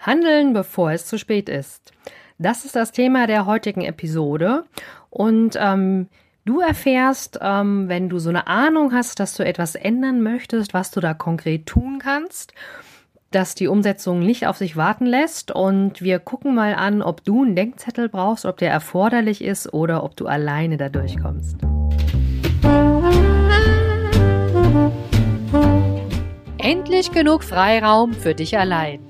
Handeln, bevor es zu spät ist. Das ist das Thema der heutigen Episode. Und ähm, du erfährst, ähm, wenn du so eine Ahnung hast, dass du etwas ändern möchtest, was du da konkret tun kannst, dass die Umsetzung nicht auf sich warten lässt. Und wir gucken mal an, ob du einen Denkzettel brauchst, ob der erforderlich ist oder ob du alleine da durchkommst. Endlich genug Freiraum für dich allein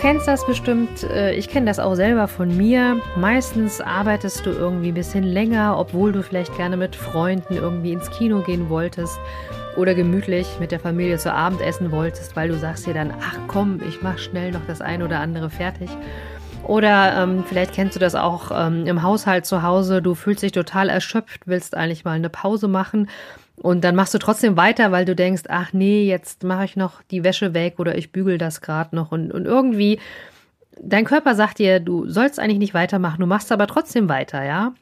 Kennst das bestimmt, äh, ich kenne das auch selber von mir. Meistens arbeitest du irgendwie ein bisschen länger, obwohl du vielleicht gerne mit Freunden irgendwie ins Kino gehen wolltest oder gemütlich mit der Familie zu Abend essen wolltest, weil du sagst dir dann, ach komm, ich mach schnell noch das ein oder andere fertig. Oder ähm, vielleicht kennst du das auch ähm, im Haushalt zu Hause, du fühlst dich total erschöpft, willst eigentlich mal eine Pause machen und dann machst du trotzdem weiter, weil du denkst, ach nee, jetzt mache ich noch die Wäsche weg oder ich bügel das gerade noch. Und, und irgendwie, dein Körper sagt dir, du sollst eigentlich nicht weitermachen, du machst aber trotzdem weiter, ja.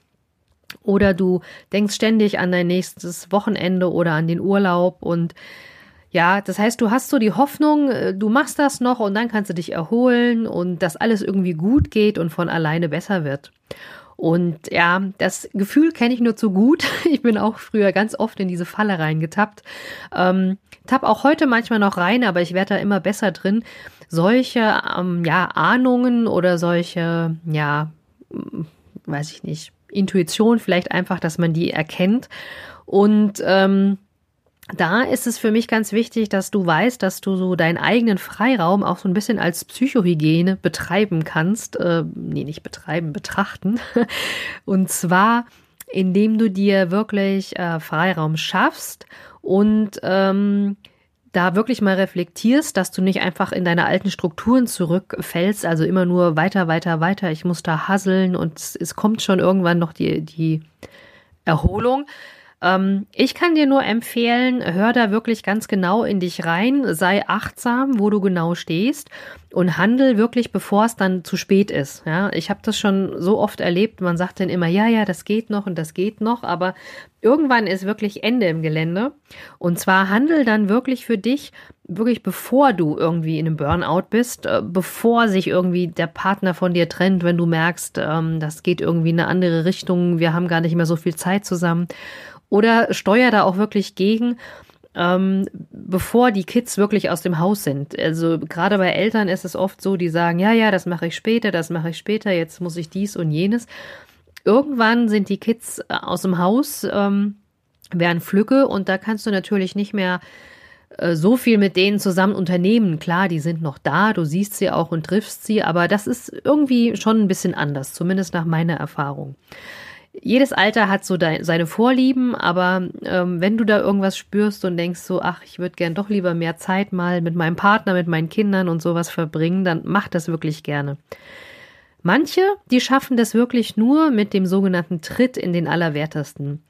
Oder du denkst ständig an dein nächstes Wochenende oder an den Urlaub und ja, das heißt, du hast so die Hoffnung, äh, du machst das noch und dann kannst du dich erholen und dass alles irgendwie gut geht und von alleine besser wird. Und ja, das Gefühl kenne ich nur zu gut. Ich bin auch früher ganz oft in diese Falle reingetappt. Ähm, tapp auch heute manchmal noch rein, aber ich werde da immer besser drin. Solche ähm, ja, Ahnungen oder solche, ja, weiß ich nicht, Intuition vielleicht einfach, dass man die erkennt. Und ähm, da ist es für mich ganz wichtig, dass du weißt, dass du so deinen eigenen Freiraum auch so ein bisschen als Psychohygiene betreiben kannst. Äh, nee, nicht betreiben, betrachten. Und zwar, indem du dir wirklich äh, Freiraum schaffst und ähm, da wirklich mal reflektierst, dass du nicht einfach in deine alten Strukturen zurückfällst, also immer nur weiter, weiter, weiter, ich muss da hasseln und es, es kommt schon irgendwann noch die, die Erholung, ähm, ich kann dir nur empfehlen, hör da wirklich ganz genau in dich rein, sei achtsam, wo du genau stehst und handel wirklich, bevor es dann zu spät ist. Ja, ich habe das schon so oft erlebt. Man sagt dann immer, ja, ja, das geht noch und das geht noch, aber irgendwann ist wirklich Ende im Gelände. Und zwar handel dann wirklich für dich, wirklich bevor du irgendwie in einem Burnout bist, äh, bevor sich irgendwie der Partner von dir trennt, wenn du merkst, ähm, das geht irgendwie in eine andere Richtung, wir haben gar nicht mehr so viel Zeit zusammen. Oder steuer da auch wirklich gegen, ähm, bevor die Kids wirklich aus dem Haus sind. Also gerade bei Eltern ist es oft so, die sagen, ja, ja, das mache ich später, das mache ich später, jetzt muss ich dies und jenes. Irgendwann sind die Kids äh, aus dem Haus, ähm, werden Flücke und da kannst du natürlich nicht mehr äh, so viel mit denen zusammen unternehmen. Klar, die sind noch da, du siehst sie auch und triffst sie, aber das ist irgendwie schon ein bisschen anders, zumindest nach meiner Erfahrung jedes Alter hat so de seine Vorlieben, aber ähm, wenn du da irgendwas spürst und denkst so, ach, ich würde gern doch lieber mehr Zeit mal mit meinem Partner, mit meinen Kindern und sowas verbringen, dann mach das wirklich gerne. Manche, die schaffen das wirklich nur mit dem sogenannten Tritt in den Allerwertesten.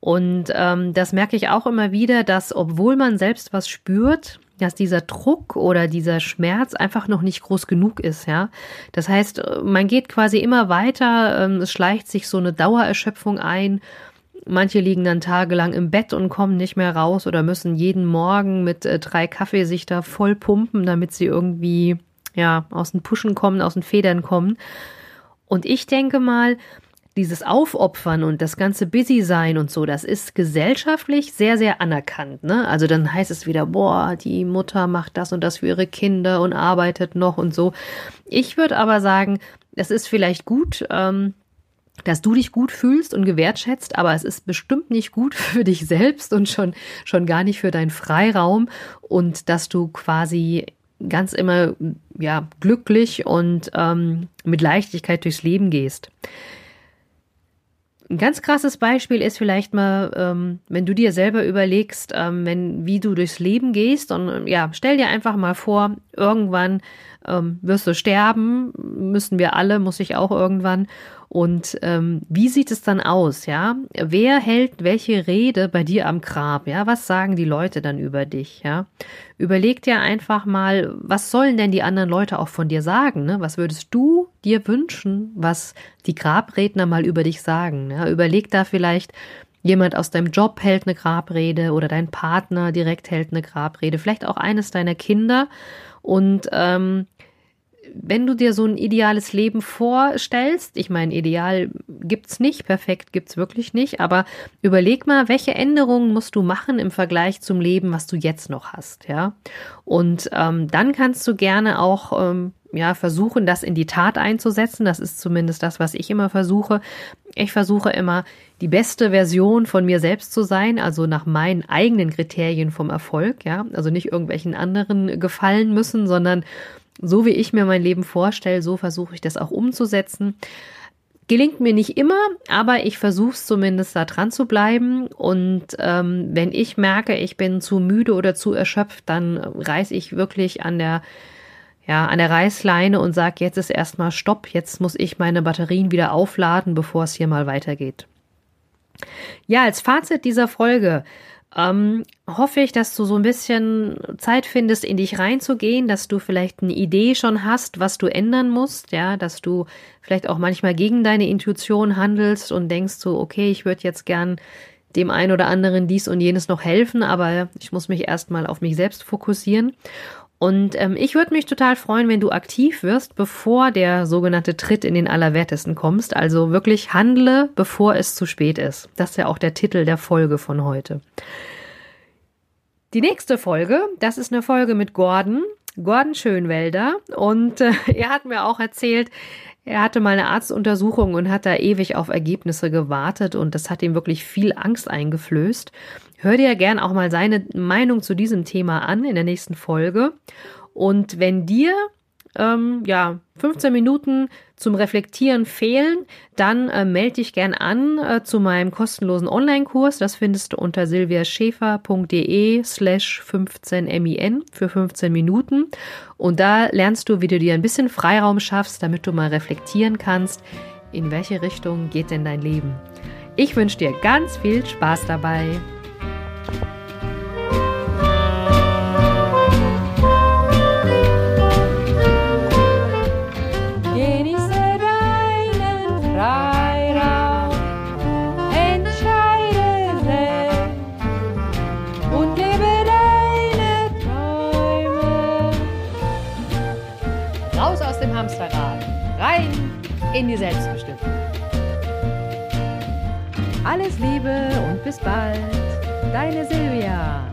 Und ähm, das merke ich auch immer wieder, dass obwohl man selbst was spürt, dass dieser Druck oder dieser Schmerz einfach noch nicht groß genug ist, ja. Das heißt, man geht quasi immer weiter, ähm, es schleicht sich so eine Dauererschöpfung ein. Manche liegen dann tagelang im Bett und kommen nicht mehr raus oder müssen jeden Morgen mit äh, drei Kaffee sich da voll pumpen, damit sie irgendwie ja aus den Puschen kommen, aus den Federn kommen. Und ich denke mal, dieses Aufopfern und das ganze Busy-Sein und so, das ist gesellschaftlich sehr, sehr anerkannt. Ne? Also dann heißt es wieder, boah, die Mutter macht das und das für ihre Kinder und arbeitet noch und so. Ich würde aber sagen, es ist vielleicht gut, ähm, dass du dich gut fühlst und gewertschätzt, aber es ist bestimmt nicht gut für dich selbst und schon, schon gar nicht für deinen Freiraum und dass du quasi ganz immer ja glücklich und ähm, mit Leichtigkeit durchs Leben gehst Ein ganz krasses Beispiel ist vielleicht mal, ähm, wenn du dir selber überlegst, ähm, wenn, wie du durchs Leben gehst und ja, stell dir einfach mal vor, irgendwann ähm, wirst du sterben, müssen wir alle, muss ich auch irgendwann. Und ähm, wie sieht es dann aus, ja? Wer hält welche Rede bei dir am Grab, ja? Was sagen die Leute dann über dich, ja? Überleg dir einfach mal, was sollen denn die anderen Leute auch von dir sagen, ne? Was würdest du dir wünschen, was die Grabredner mal über dich sagen? Ja? Überleg da vielleicht, Jemand aus deinem Job hält eine Grabrede oder dein Partner direkt hält eine Grabrede, vielleicht auch eines deiner Kinder. Und ähm, wenn du dir so ein ideales Leben vorstellst, ich meine, ideal gibt's nicht, perfekt gibt's wirklich nicht, aber überleg mal, welche Änderungen musst du machen im Vergleich zum Leben, was du jetzt noch hast, ja? Und ähm, dann kannst du gerne auch ähm, ja versuchen, das in die Tat einzusetzen. Das ist zumindest das, was ich immer versuche. Ich versuche immer, die beste Version von mir selbst zu sein, also nach meinen eigenen Kriterien vom Erfolg, ja, also nicht irgendwelchen anderen gefallen müssen, sondern so wie ich mir mein Leben vorstelle, so versuche ich das auch umzusetzen. Gelingt mir nicht immer, aber ich versuche es zumindest da dran zu bleiben. Und ähm, wenn ich merke, ich bin zu müde oder zu erschöpft, dann reiß ich wirklich an der ja, an der Reißleine und sage, jetzt ist erstmal Stopp, jetzt muss ich meine Batterien wieder aufladen, bevor es hier mal weitergeht. Ja, als Fazit dieser Folge ähm, hoffe ich, dass du so ein bisschen Zeit findest, in dich reinzugehen, dass du vielleicht eine Idee schon hast, was du ändern musst, ja, dass du vielleicht auch manchmal gegen deine Intuition handelst und denkst so, okay, ich würde jetzt gern dem einen oder anderen dies und jenes noch helfen, aber ich muss mich erstmal auf mich selbst fokussieren. Und ähm, ich würde mich total freuen, wenn du aktiv wirst, bevor der sogenannte Tritt in den Allerwertesten kommst. Also wirklich handle, bevor es zu spät ist. Das ist ja auch der Titel der Folge von heute. Die nächste Folge, das ist eine Folge mit Gordon, Gordon Schönwelder. Und äh, er hat mir auch erzählt, er hatte mal eine Arztuntersuchung und hat da ewig auf Ergebnisse gewartet und das hat ihm wirklich viel Angst eingeflößt. Hör dir gern auch mal seine Meinung zu diesem Thema an in der nächsten Folge. Und wenn dir ähm, ja 15 Minuten zum Reflektieren fehlen, dann äh, melde dich gern an äh, zu meinem kostenlosen Online-Kurs. Das findest du unter silviaschäfer.de slash 15min für 15 Minuten. Und da lernst du, wie du dir ein bisschen Freiraum schaffst, damit du mal reflektieren kannst, in welche Richtung geht denn dein Leben. Ich wünsche dir ganz viel Spaß dabei. In die Selbstbestimmung. Alles Liebe und bis bald, deine Silvia.